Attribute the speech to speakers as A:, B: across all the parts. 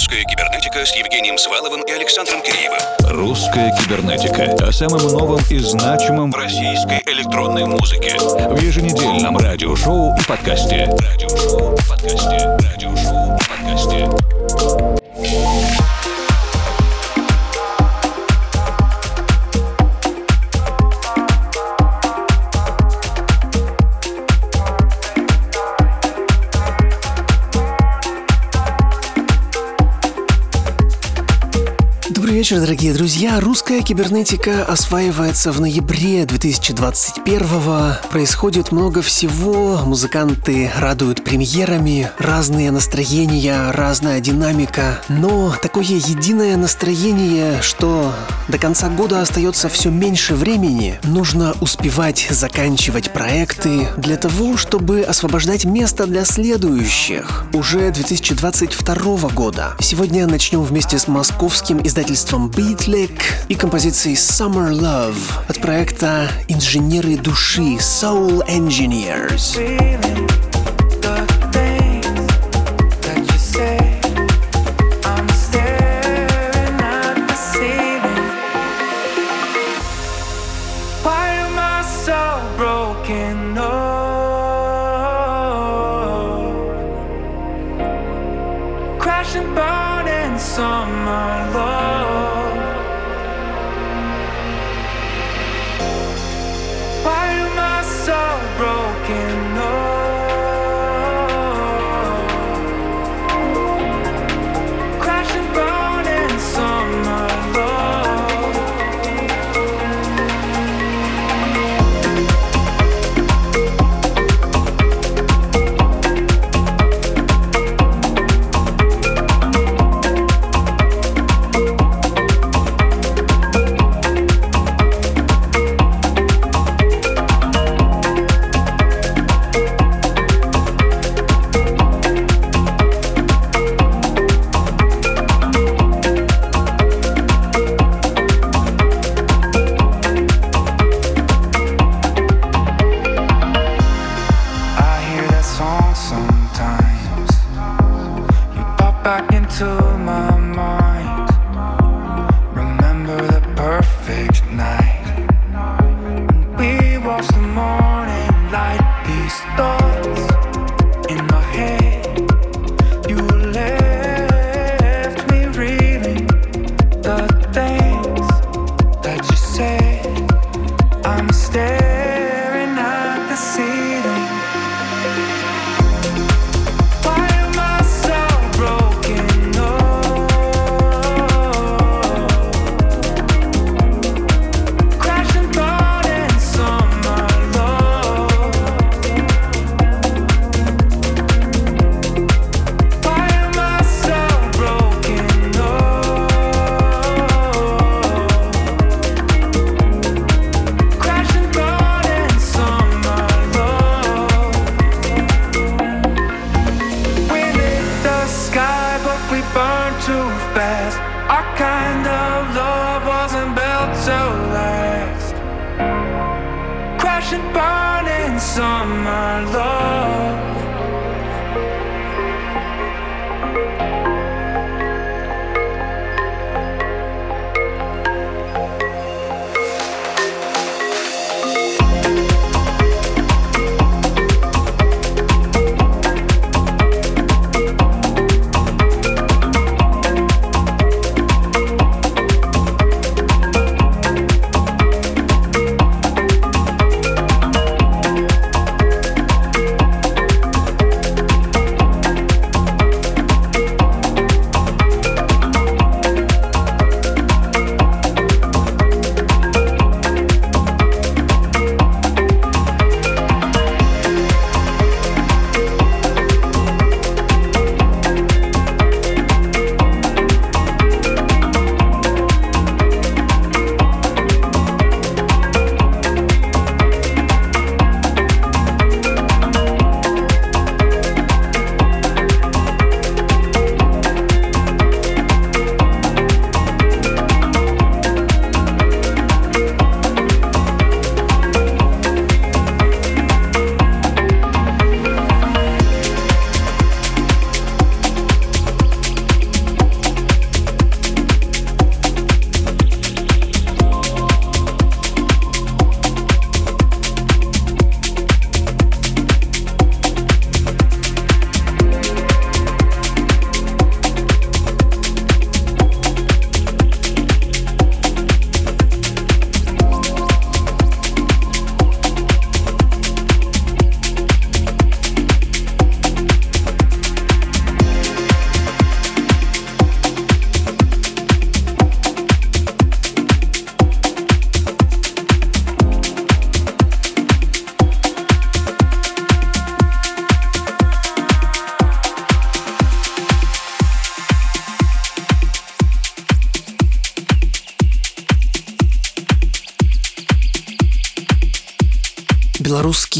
A: «Русская кибернетика» с Евгением Сваловым и Александром Киреевым.
B: «Русская кибернетика» о самом новом и значимом российской электронной музыке. В еженедельном радиошоу и подкасте. Радиошоу и подкасте. Радиошоу и подкасте.
C: Вечер, дорогие друзья. Русская кибернетика осваивается в ноябре 2021-го. Происходит много всего. Музыканты радуют премьерами, разные настроения, разная динамика. Но такое единое настроение, что до конца года остается все меньше времени. Нужно успевать заканчивать проекты для того, чтобы освобождать место для следующих. Уже 2022 года. Сегодня начнем вместе с московским издательством творчеством Beatlick и композицией Summer Love от проекта «Инженеры души» Soul Engineers.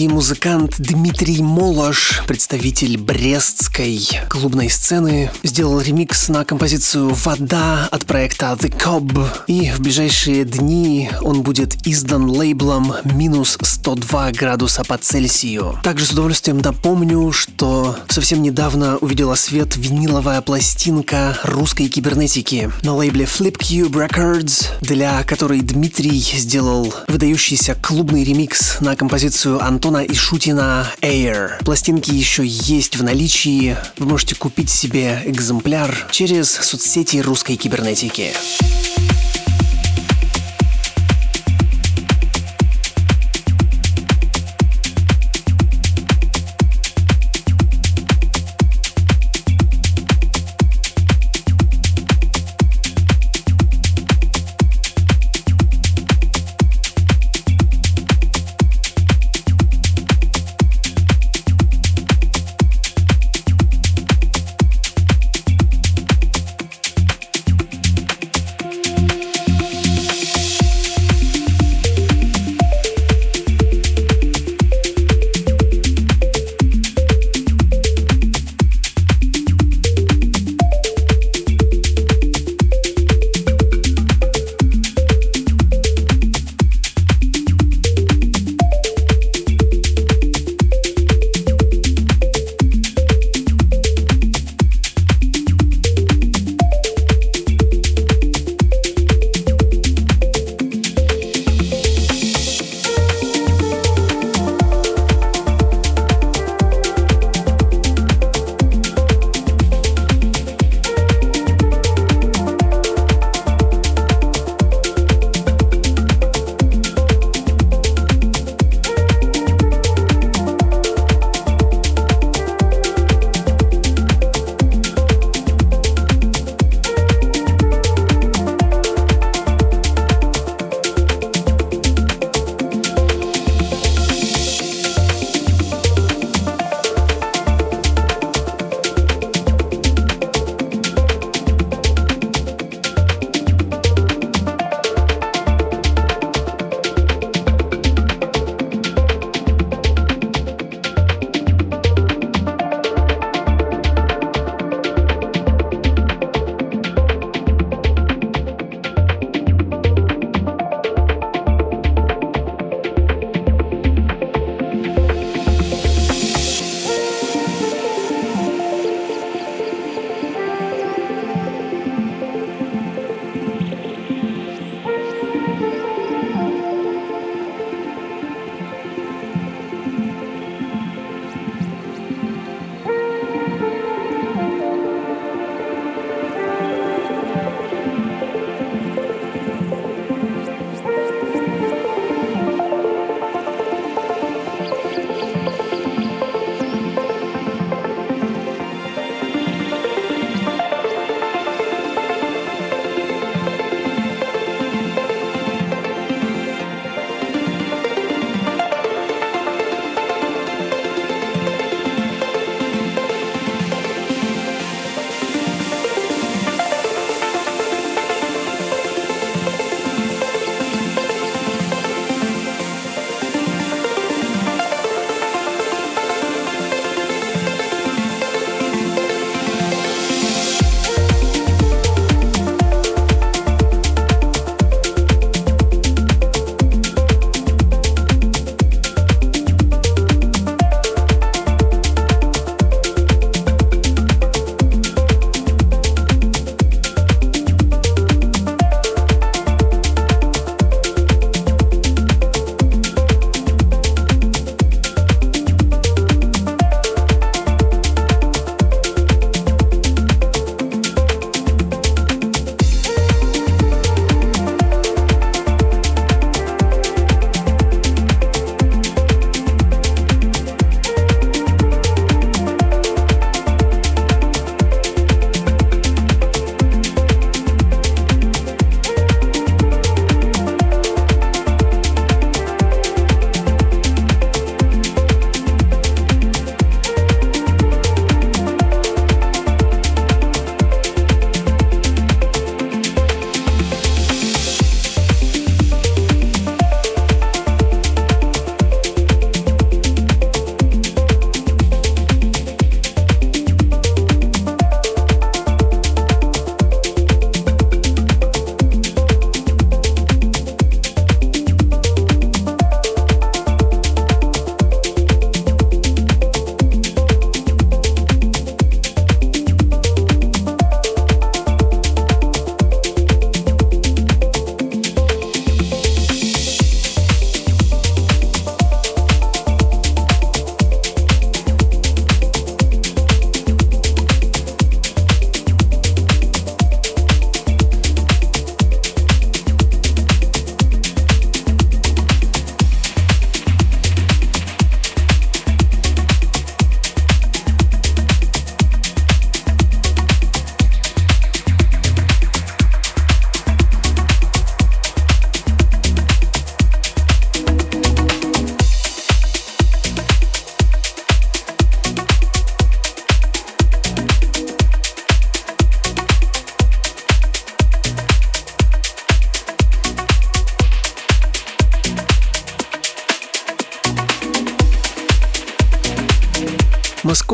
D: Белорусский музыкант Дмитрий Молош, представитель брестской клубной сцены, сделал ремикс на композицию «Вода» от проекта The Cob. И в ближайшие дни он будет издан лейблом «Минус 102 градуса по Цельсию». Также с удовольствием напомню, что совсем недавно увидела свет виниловая пластинка русской кибернетики на лейбле Flipcube Records, для которой Дмитрий сделал выдающийся клубный ремикс на композицию Антона Ишутина Air. Пластинки еще есть в наличии, вы можете купить себе экземпляр через соцсети русской кибернетики.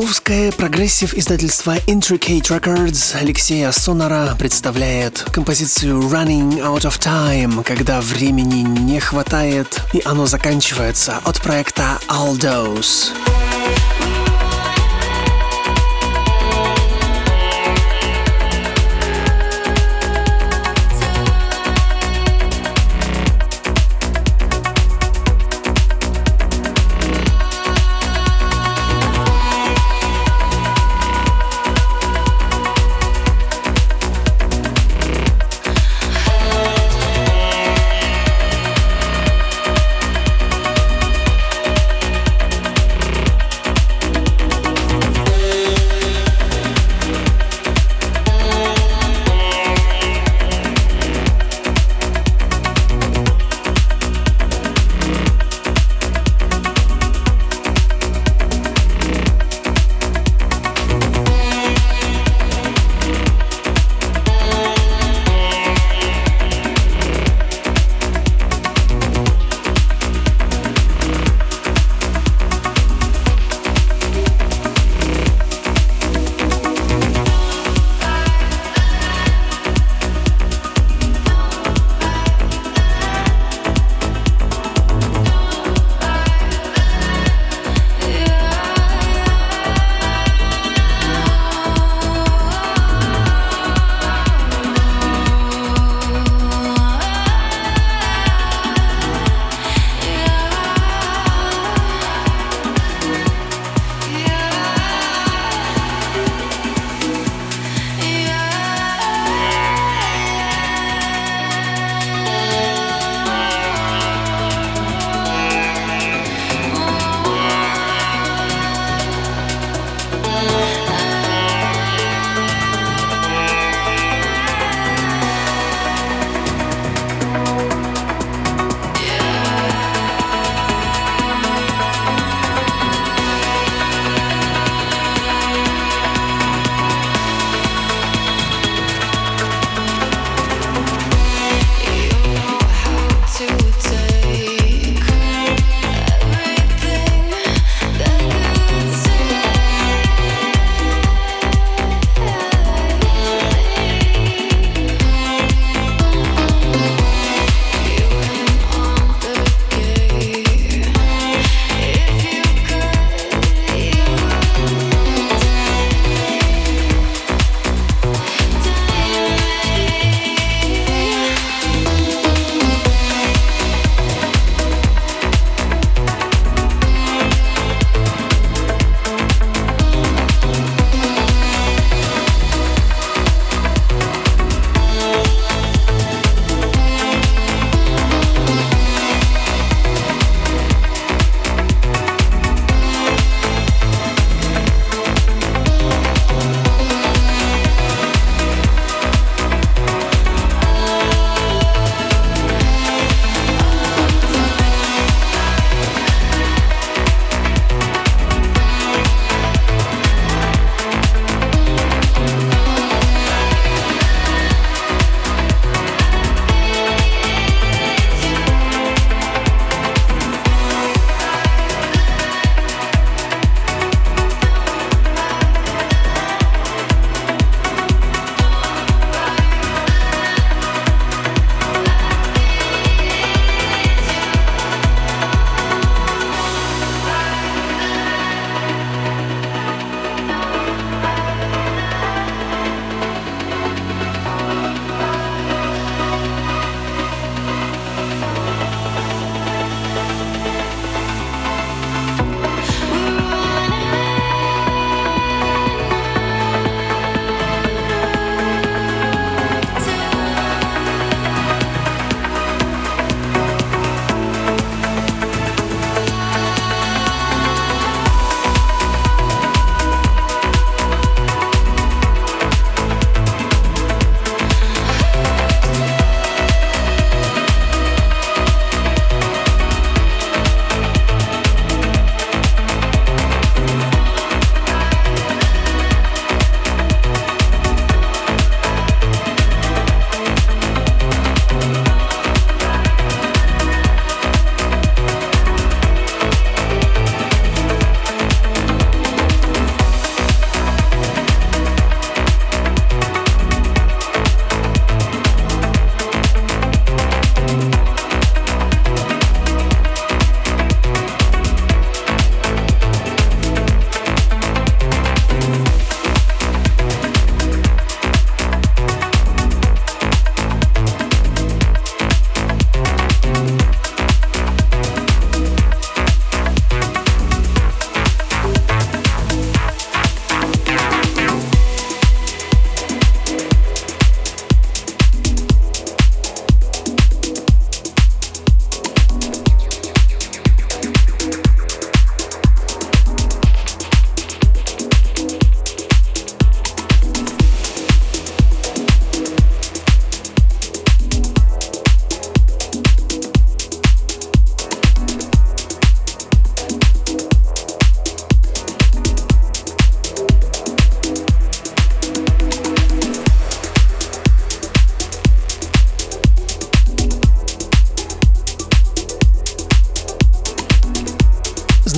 D: Московское прогрессив издательство Intricate Records Алексея Сонара представляет композицию Running Out of Time, когда времени не хватает и оно заканчивается от проекта Aldos.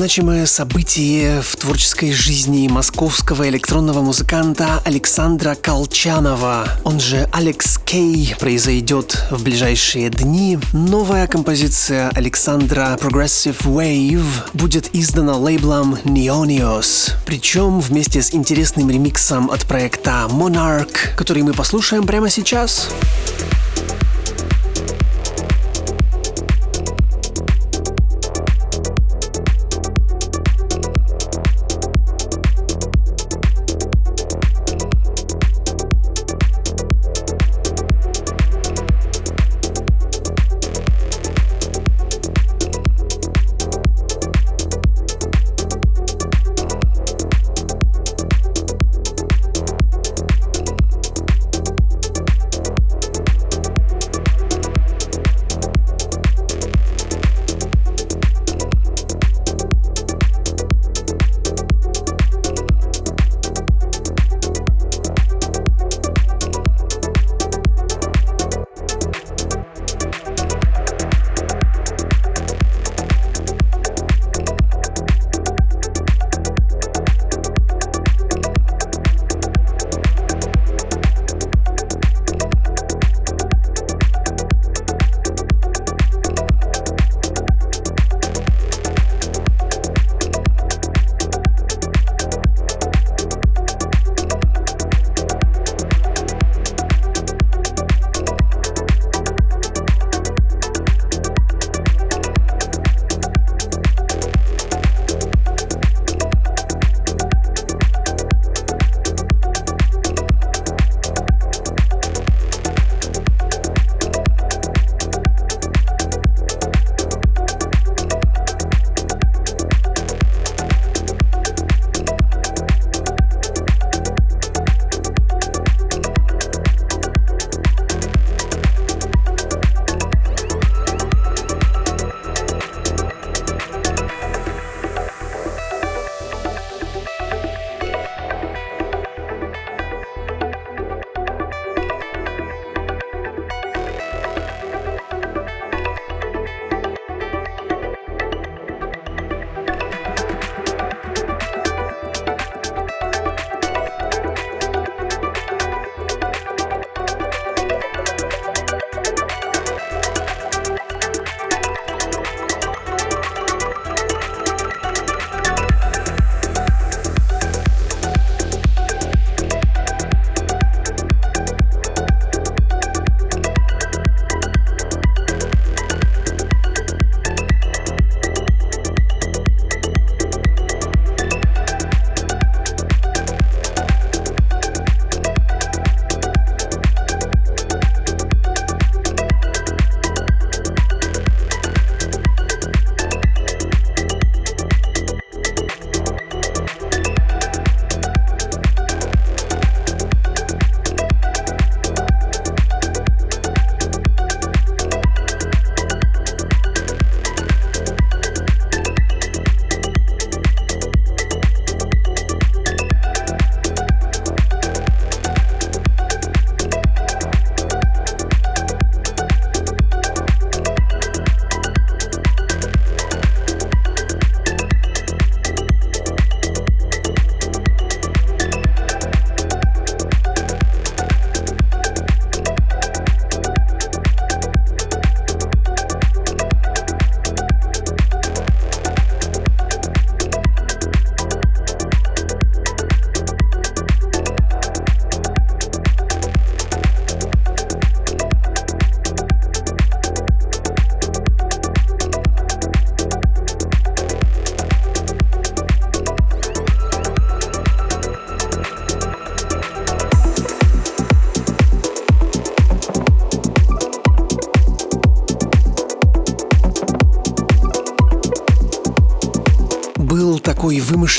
D: Значимое событие в творческой жизни московского электронного музыканта Александра Колчанова, он же Алекс Кей, произойдет в ближайшие дни. Новая композиция Александра Progressive Wave будет издана лейблом Neonios, причем вместе с интересным ремиксом от проекта Monarch, который мы послушаем прямо сейчас. Сейчас.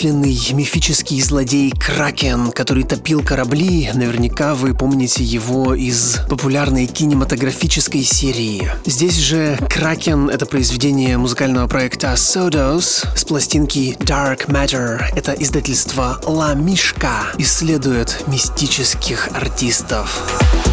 D: Вымышленный мифический злодей Кракен, который топил корабли. Наверняка вы помните его из популярной кинематографической серии. Здесь же Кракен — это произведение музыкального проекта Sodos с пластинки Dark Matter. Это издательство La Мишка исследует мистических артистов.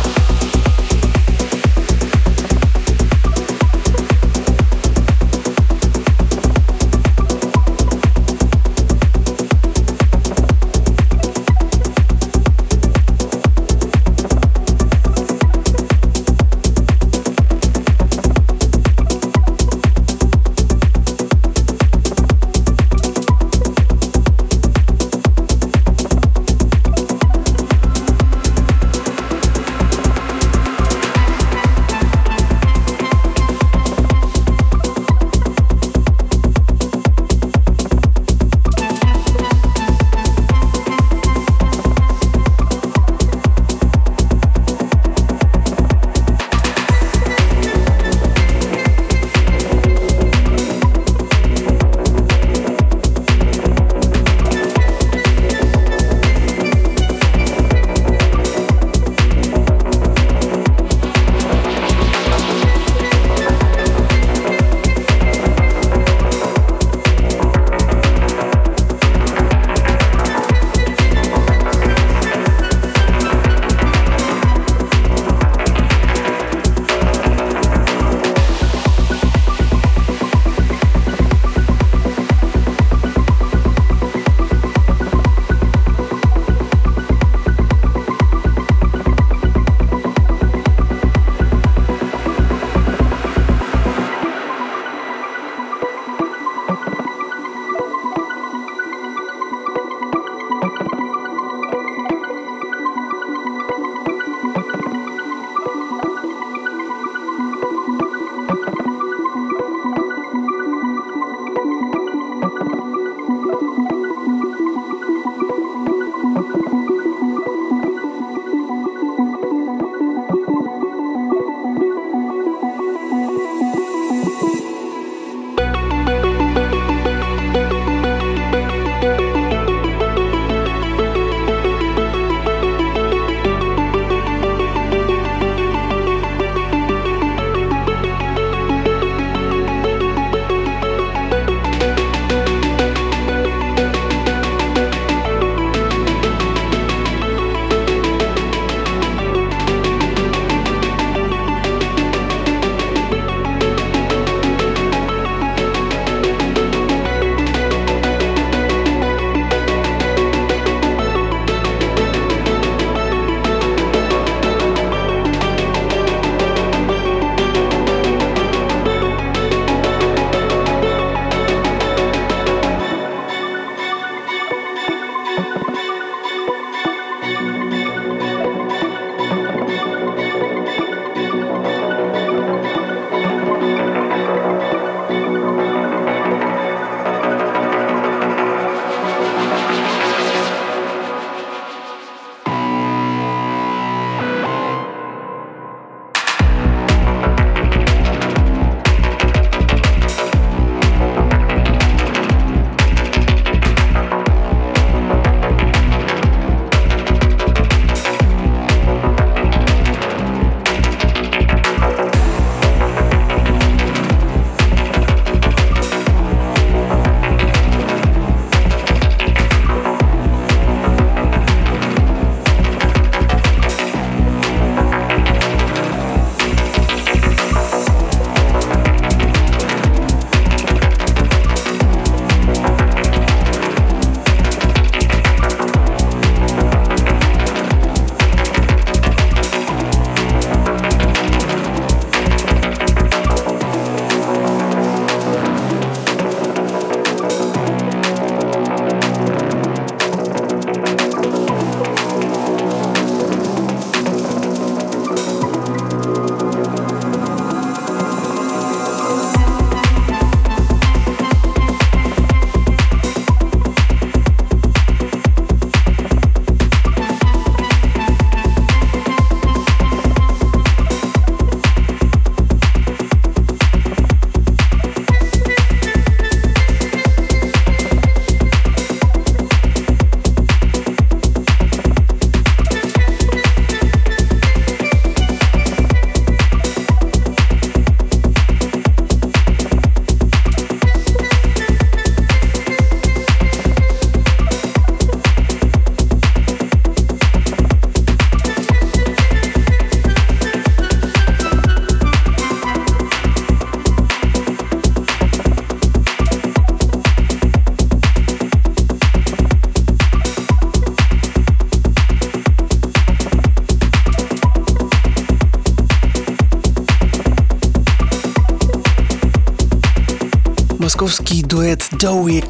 D: Dowie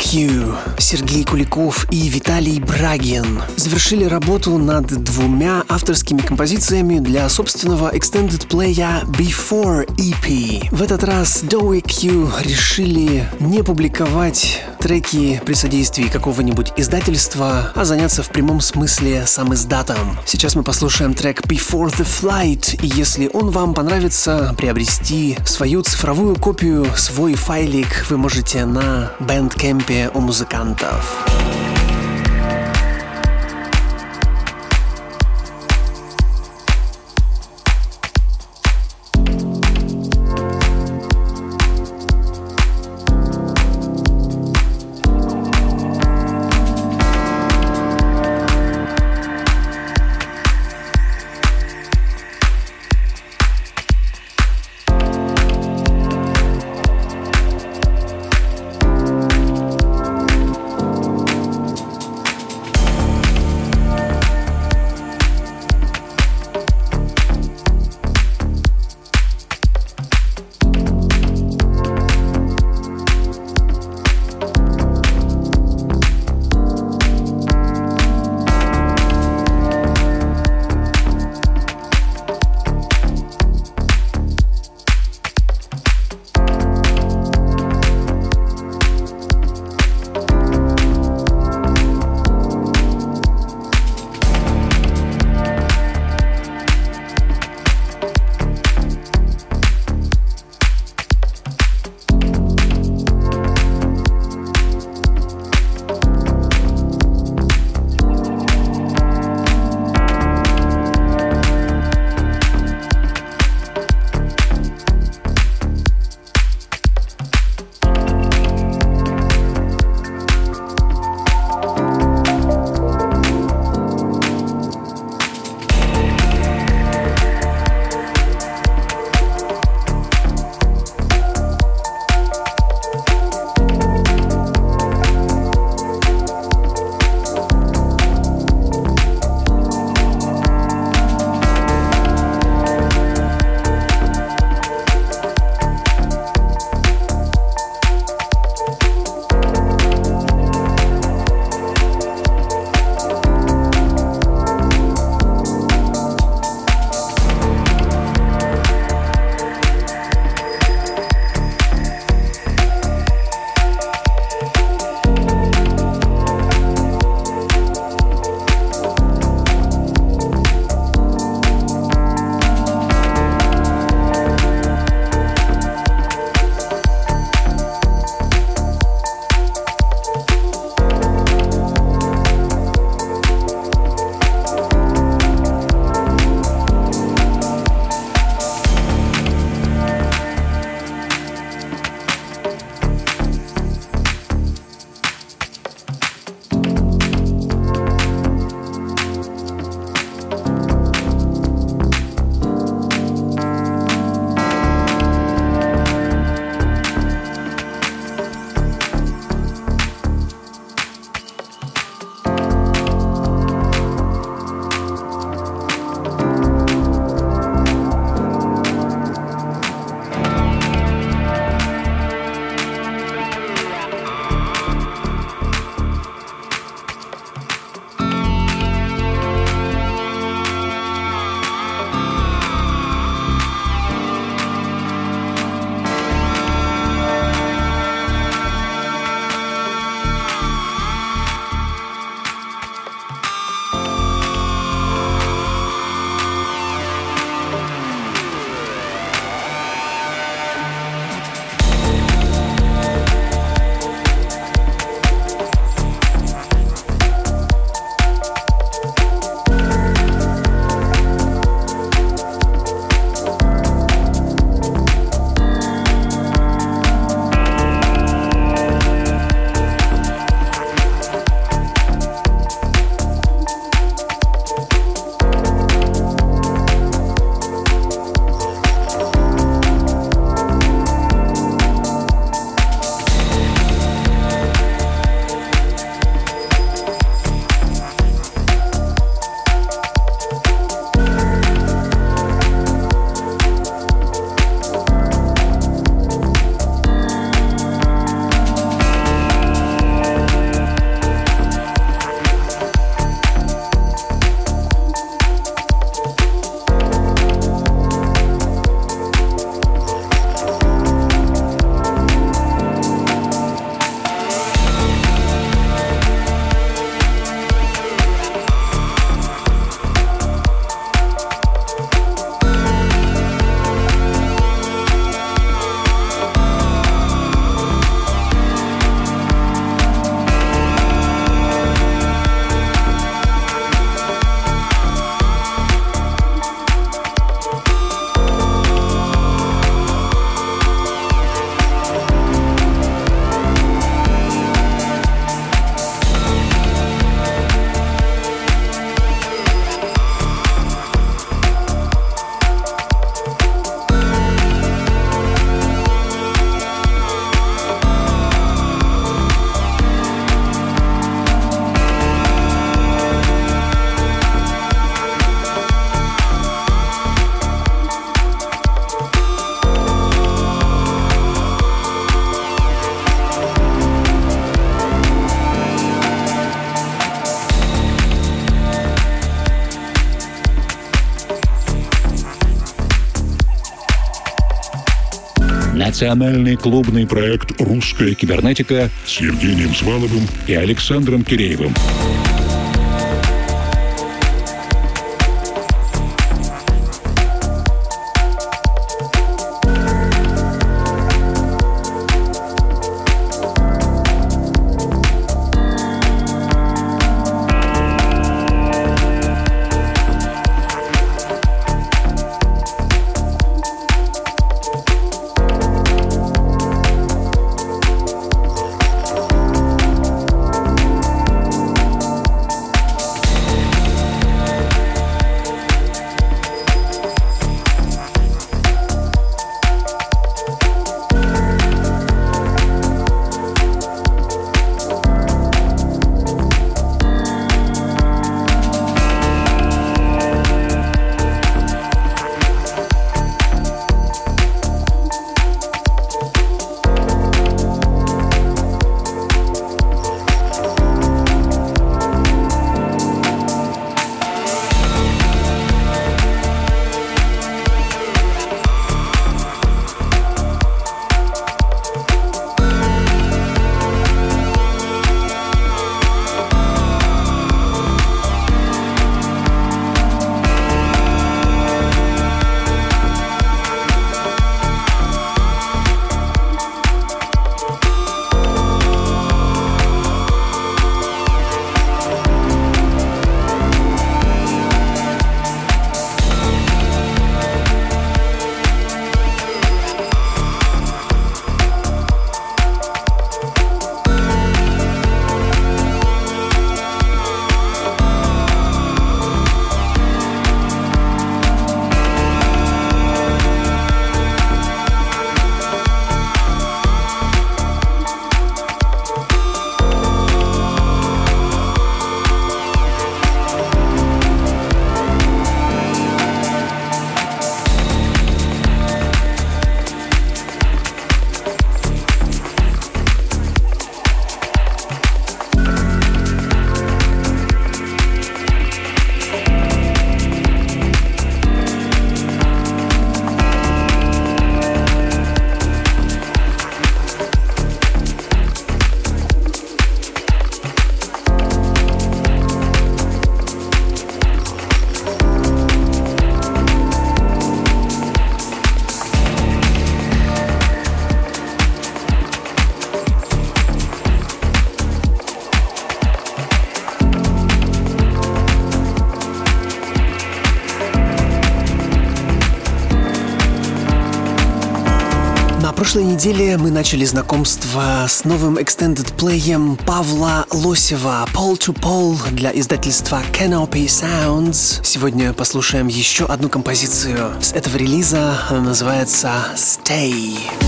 D: Сергей Куликов и Виталий Брагин завершили работу над двумя авторскими композициями для собственного extended play Before EP. В этот раз Dowie решили не публиковать треки при содействии какого-нибудь издательства, а заняться в прямом смысле сам издатом. Сейчас мы послушаем трек Before the Flight, и если он вам понравится, приобрести свою цифровую копию, свой файлик вы можете на бэндкемпе у музыкантов.
B: Национальный клубный проект «Русская кибернетика» с Евгением Сваловым и Александром Киреевым.
D: Неделе мы начали знакомство с новым extended плеем Павла Лосева «Pole to Pole» для издательства Canopy Sounds. Сегодня послушаем еще одну композицию с этого релиза. Она называется «Stay».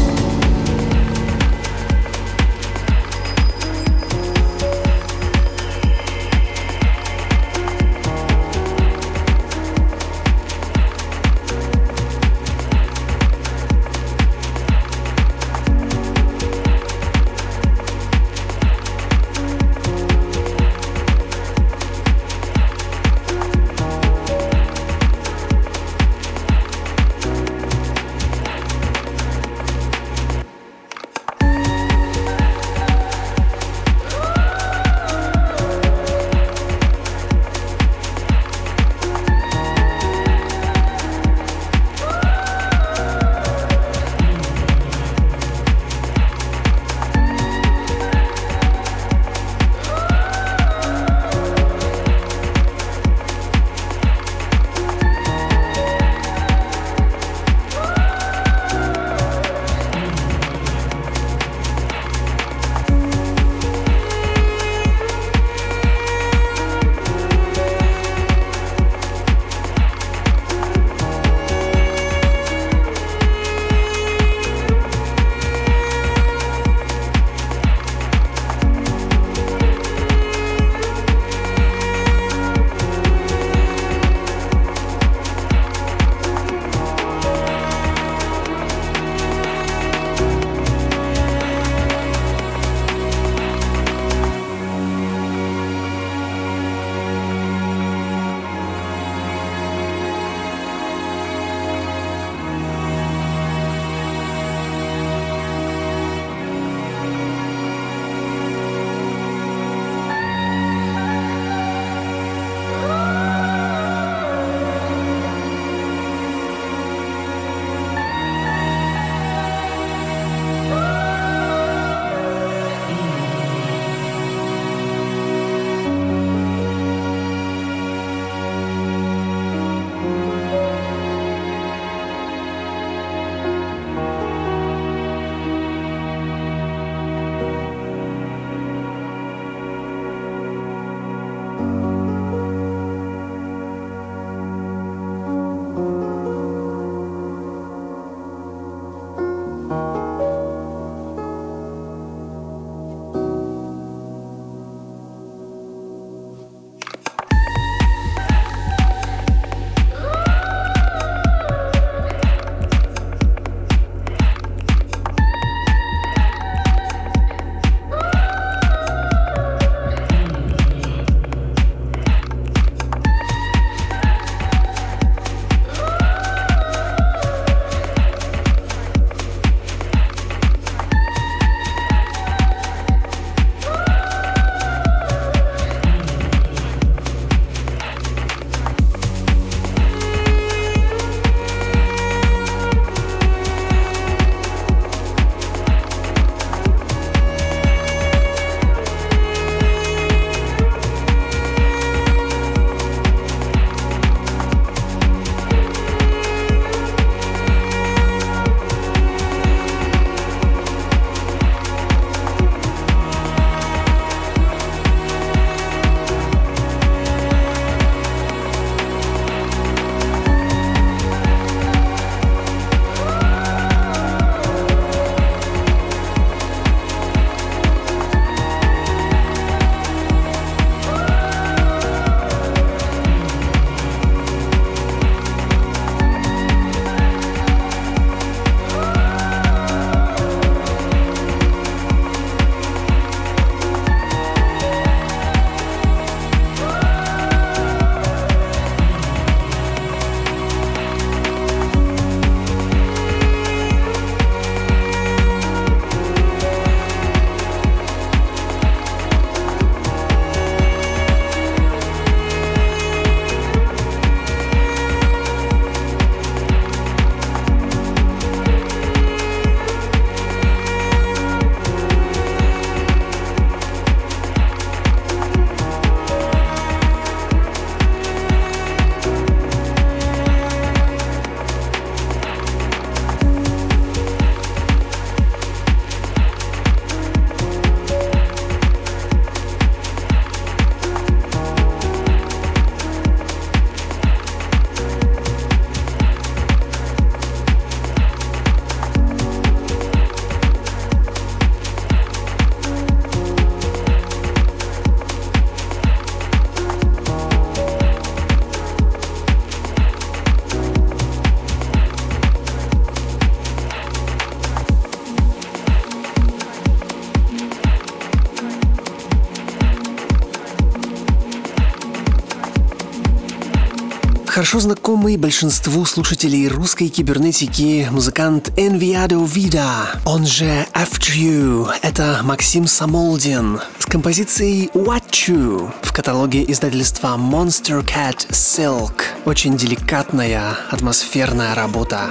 D: Хорошо знакомый большинству слушателей русской кибернетики музыкант Enviado Vida, он же After You, это Максим Самолдин с композицией What You в каталоге издательства Monster Cat Silk. Очень деликатная, атмосферная работа.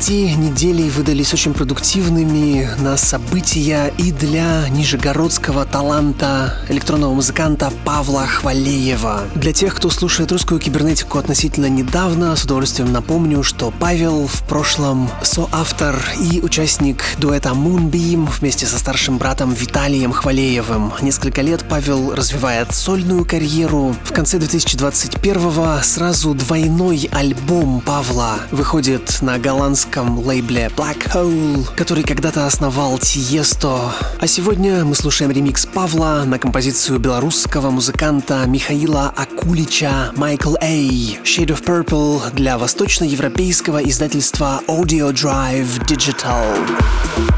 D: Эти недели выдались очень продуктивными на события и для нижегородского таланта электронного музыканта Павла Хвалеева. Для тех, кто слушает русскую кибернетику относительно недавно, с удовольствием напомню, что Павел в прошлом соавтор и участник дуэта Moonbeam вместе со старшим братом Виталием Хвалеевым. Несколько лет Павел развивает сольную карьеру. В конце 2021-го сразу двойной альбом Павла выходит на голландском британском лейбле Black Hole, который когда-то основал Тиесто. А сегодня мы слушаем ремикс Павла на композицию белорусского музыканта Михаила Акулича Michael A. Shade of Purple для восточноевропейского издательства Audio Drive Digital.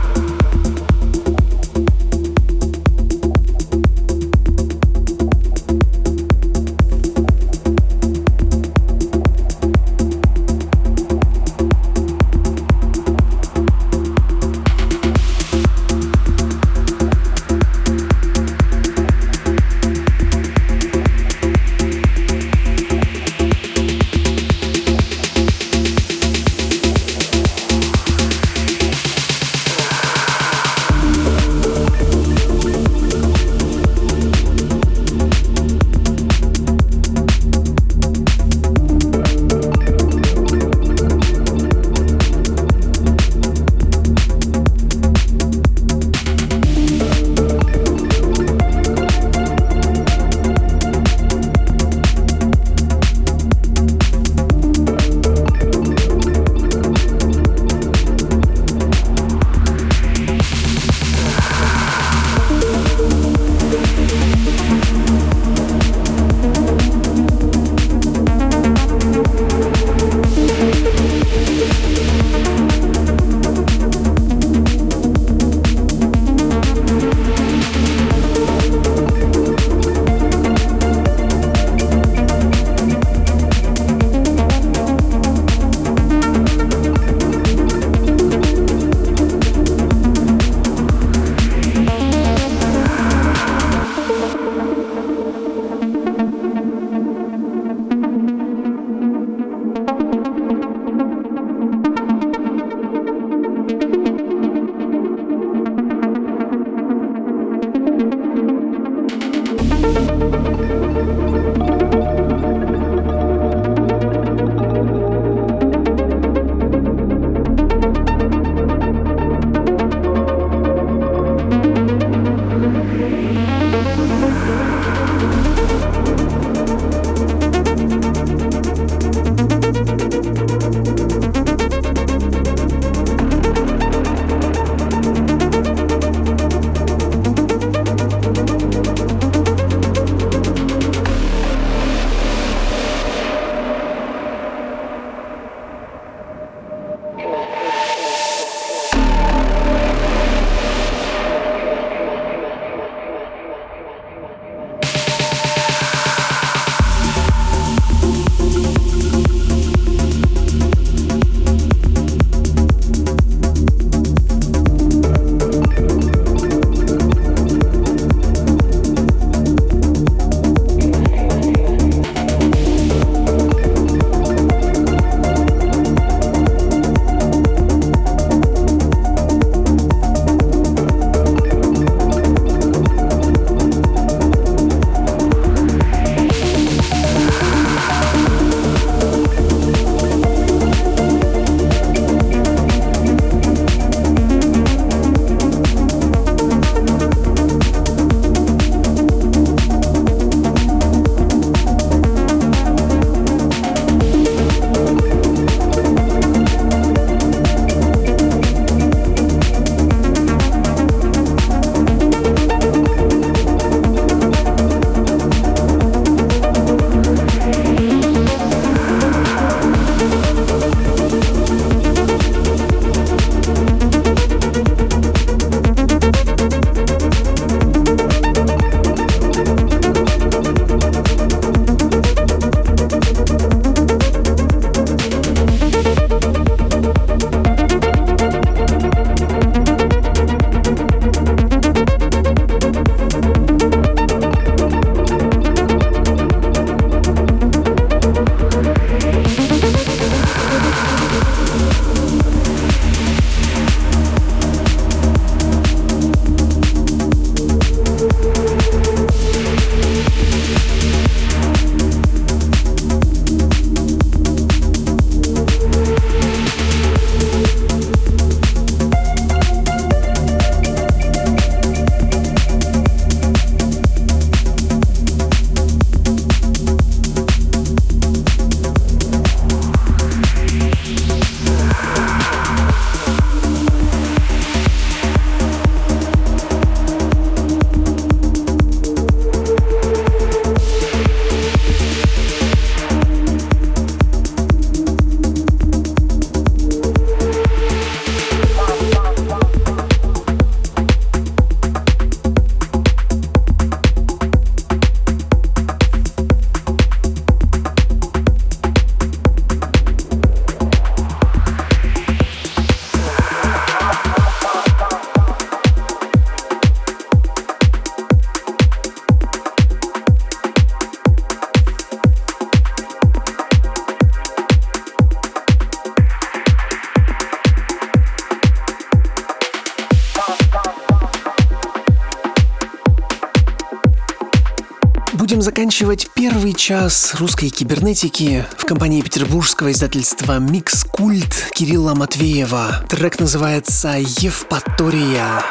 D: Час русской кибернетики в компании петербургского издательства Микс Культ Кирилла Матвеева. Трек называется «Евпатория».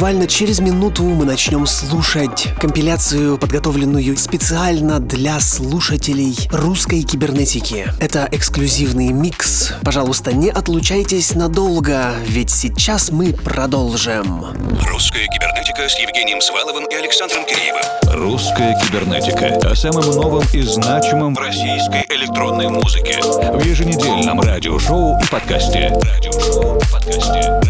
D: Буквально через минуту мы начнем слушать компиляцию, подготовленную специально для слушателей русской кибернетики. Это эксклюзивный микс. Пожалуйста, не отлучайтесь надолго, ведь сейчас мы продолжим.
A: Русская кибернетика с Евгением Сваловым и Александром Киреевым.
B: Русская кибернетика. О самом новом и значимом в российской электронной музыке. В еженедельном радиошоу и подкасте. Радиошоу и подкасте. Радиошоу и подкасте.